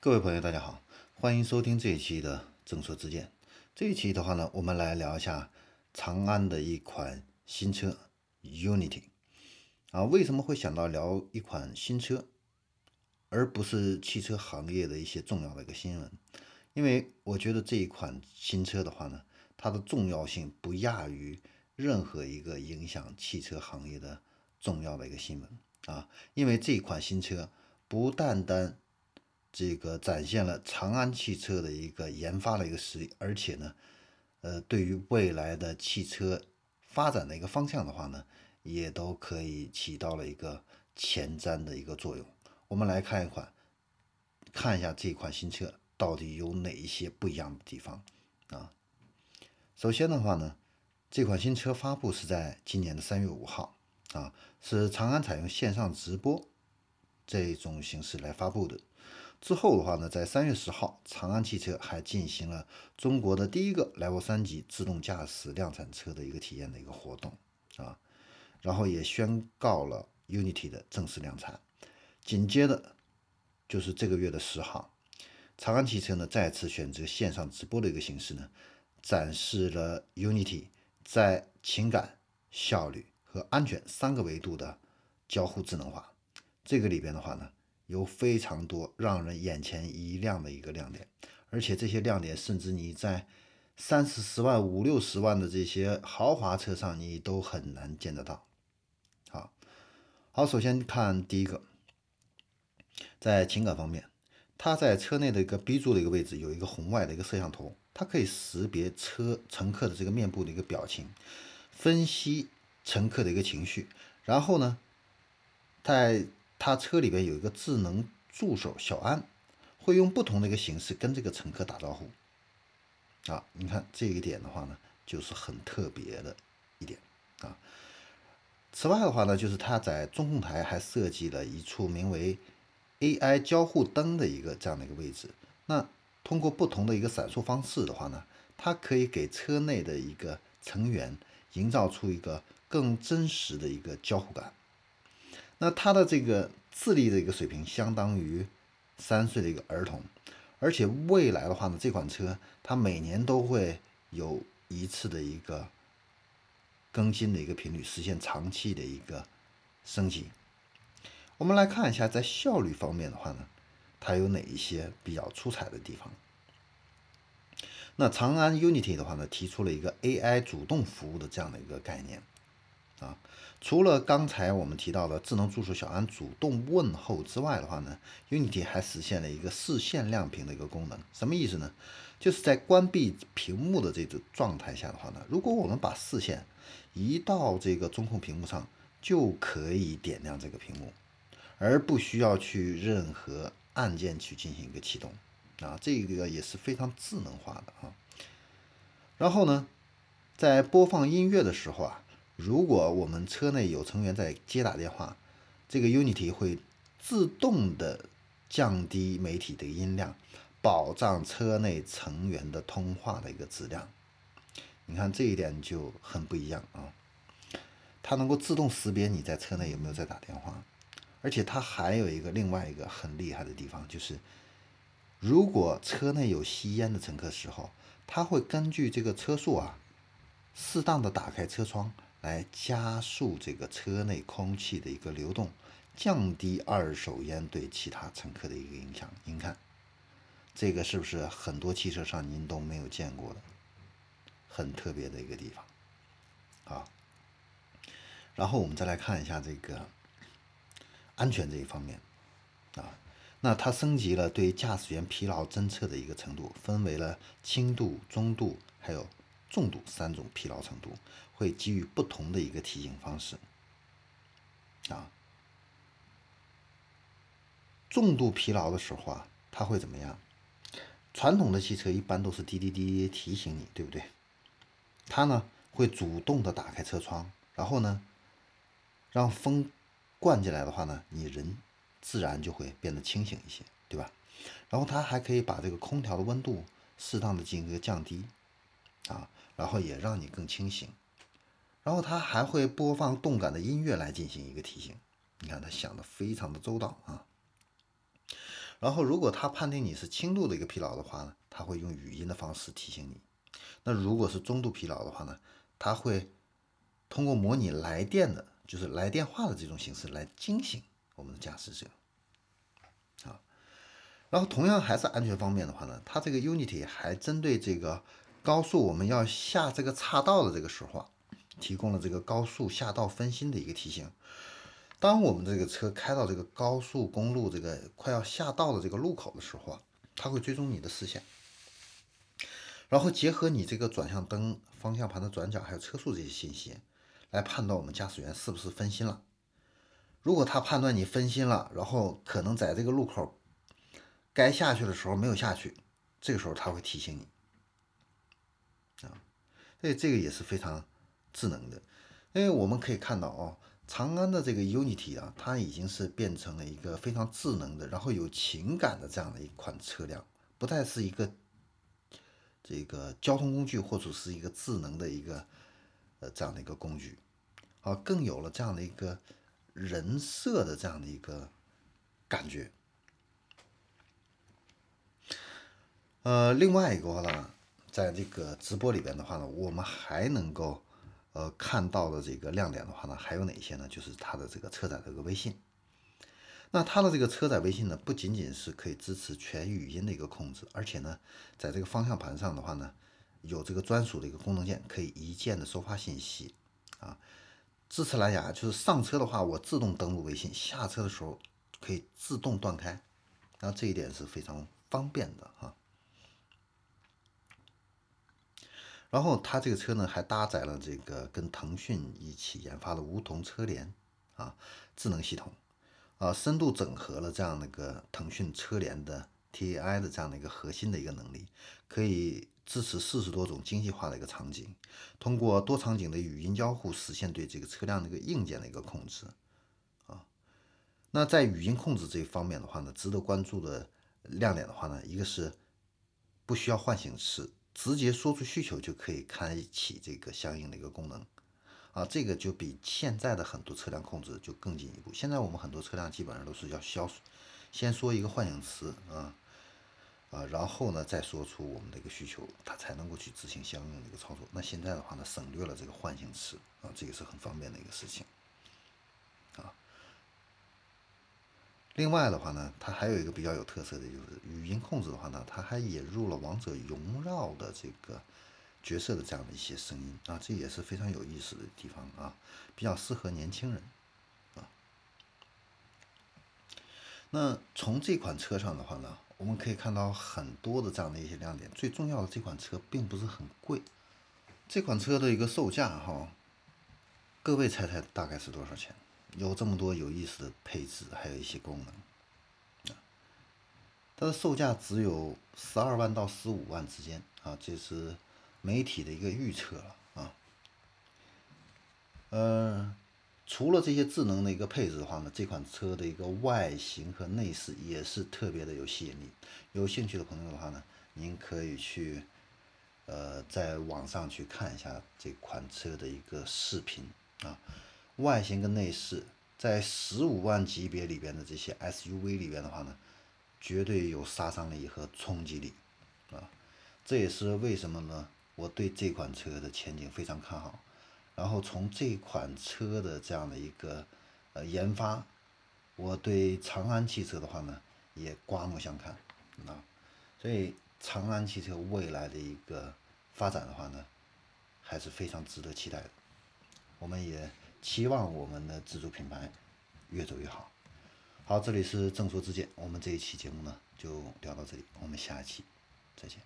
各位朋友，大家好，欢迎收听这一期的正说之见。这一期的话呢，我们来聊一下长安的一款新车 Unity 啊。为什么会想到聊一款新车，而不是汽车行业的一些重要的一个新闻？因为我觉得这一款新车的话呢，它的重要性不亚于任何一个影响汽车行业的重要的一个新闻啊。因为这一款新车不单单这个展现了长安汽车的一个研发的一个实力，而且呢，呃，对于未来的汽车发展的一个方向的话呢，也都可以起到了一个前瞻的一个作用。我们来看一款，看一下这款新车到底有哪一些不一样的地方啊？首先的话呢，这款新车发布是在今年的三月五号啊，是长安采用线上直播这种形式来发布的。之后的话呢，在三月十号，长安汽车还进行了中国的第一个 Level 三级自动驾驶量产车的一个体验的一个活动啊，然后也宣告了 Unity 的正式量产。紧接着就是这个月的十号，长安汽车呢再次选择线上直播的一个形式呢，展示了 Unity 在情感、效率和安全三个维度的交互智能化。这个里边的话呢。有非常多让人眼前一亮的一个亮点，而且这些亮点甚至你在三四十万、五六十万的这些豪华车上你都很难见得到。好，好，首先看第一个，在情感方面，它在车内的一个 B 柱的一个位置有一个红外的一个摄像头，它可以识别车乘客的这个面部的一个表情，分析乘客的一个情绪，然后呢，在它车里边有一个智能助手小安，会用不同的一个形式跟这个乘客打招呼。啊，你看这一点的话呢，就是很特别的一点啊。此外的话呢，就是它在中控台还设计了一处名为 AI 交互灯的一个这样的一个位置。那通过不同的一个闪烁方式的话呢，它可以给车内的一个成员营造出一个更真实的一个交互感。那他的这个智力的一个水平相当于三岁的一个儿童，而且未来的话呢，这款车它每年都会有一次的一个更新的一个频率，实现长期的一个升级。我们来看一下，在效率方面的话呢，它有哪一些比较出彩的地方？那长安 Unity 的话呢，提出了一个 AI 主动服务的这样的一个概念。啊，除了刚才我们提到的智能助手小安主动问候之外的话呢，Unity 还实现了一个视线亮屏的一个功能。什么意思呢？就是在关闭屏幕的这种状态下的话呢，如果我们把视线移到这个中控屏幕上，就可以点亮这个屏幕，而不需要去任何按键去进行一个启动。啊，这个也是非常智能化的啊。然后呢，在播放音乐的时候啊。如果我们车内有成员在接打电话，这个 Unity 会自动的降低媒体的音量，保障车内成员的通话的一个质量。你看这一点就很不一样啊！它能够自动识别你在车内有没有在打电话，而且它还有一个另外一个很厉害的地方，就是如果车内有吸烟的乘客时候，它会根据这个车速啊，适当的打开车窗。来加速这个车内空气的一个流动，降低二手烟对其他乘客的一个影响。您看，这个是不是很多汽车上您都没有见过的，很特别的一个地方？啊，然后我们再来看一下这个安全这一方面啊，那它升级了对驾驶员疲劳侦测的一个程度，分为了轻度、中度还有。重度三种疲劳程度会给予不同的一个提醒方式啊。重度疲劳的时候啊，它会怎么样？传统的汽车一般都是滴滴滴提醒你，对不对？它呢会主动的打开车窗，然后呢让风灌进来的话呢，你人自然就会变得清醒一些，对吧？然后它还可以把这个空调的温度适当的进行一个降低。啊，然后也让你更清醒，然后它还会播放动感的音乐来进行一个提醒。你看，它想的非常的周到啊。然后如果它判定你是轻度的一个疲劳的话呢，它会用语音的方式提醒你。那如果是中度疲劳的话呢，它会通过模拟来电的，就是来电话的这种形式来惊醒我们的驾驶者。啊，然后同样还是安全方面的话呢，它这个 Unity 还针对这个高速我们要下这个岔道的这个时候啊，提供了这个高速下道分心的一个提醒。当我们这个车开到这个高速公路这个快要下道的这个路口的时候啊，它会追踪你的视线，然后结合你这个转向灯、方向盘的转角还有车速这些信息，来判断我们驾驶员是不是分心了。如果他判断你分心了，然后可能在这个路口该下去的时候没有下去，这个时候他会提醒你啊，所以这个也是非常智能的，因为我们可以看到哦。长安的这个 Unity 啊，它已经是变成了一个非常智能的，然后有情感的这样的一款车辆，不再是一个这个交通工具或者是一个智能的一个呃这样的一个工具，啊，更有了这样的一个人设的这样的一个感觉。呃，另外一个呢，在这个直播里边的话呢，我们还能够。呃，看到的这个亮点的话呢，还有哪些呢？就是它的这个车载这个微信。那它的这个车载微信呢，不仅仅是可以支持全语音的一个控制，而且呢，在这个方向盘上的话呢，有这个专属的一个功能键，可以一键的收发信息啊。支持蓝牙，就是上车的话，我自动登录微信，下车的时候可以自动断开，那这一点是非常方便的哈。然后它这个车呢，还搭载了这个跟腾讯一起研发的梧桐车联啊智能系统，啊深度整合了这样的一个腾讯车联的 TAI 的这样的一个核心的一个能力，可以支持四十多种精细化的一个场景，通过多场景的语音交互实现对这个车辆的一个硬件的一个控制啊。那在语音控制这一方面的话呢，值得关注的亮点的话呢，一个是不需要唤醒词。直接说出需求就可以开启这个相应的一个功能，啊，这个就比现在的很多车辆控制就更进一步。现在我们很多车辆基本上都是要消，先说一个唤醒词啊，啊，然后呢再说出我们的一个需求，它才能够去执行相应的一个操作。那现在的话呢，省略了这个唤醒词啊，这个是很方便的一个事情。另外的话呢，它还有一个比较有特色的就是语音控制的话呢，它还引入了《王者荣耀》的这个角色的这样的一些声音啊，这也是非常有意思的地方啊，比较适合年轻人啊。那从这款车上的话呢，我们可以看到很多的这样的一些亮点。最重要的，这款车并不是很贵，这款车的一个售价哈，各位猜猜大概是多少钱？有这么多有意思的配置，还有一些功能，啊，它的售价只有十二万到十五万之间啊，这是媒体的一个预测了啊。呃，除了这些智能的一个配置的话呢，这款车的一个外形和内饰也是特别的有吸引力。有兴趣的朋友的话呢，您可以去呃在网上去看一下这款车的一个视频啊。外形跟内饰，在十五万级别里边的这些 SUV 里边的话呢，绝对有杀伤力和冲击力，啊，这也是为什么呢？我对这款车的前景非常看好。然后从这款车的这样的一个呃研发，我对长安汽车的话呢也刮目相看，啊，所以长安汽车未来的一个发展的话呢，还是非常值得期待的。我们也。期望我们的自主品牌越走越好。好，这里是正说之见，我们这一期节目呢就聊到这里，我们下一期再见。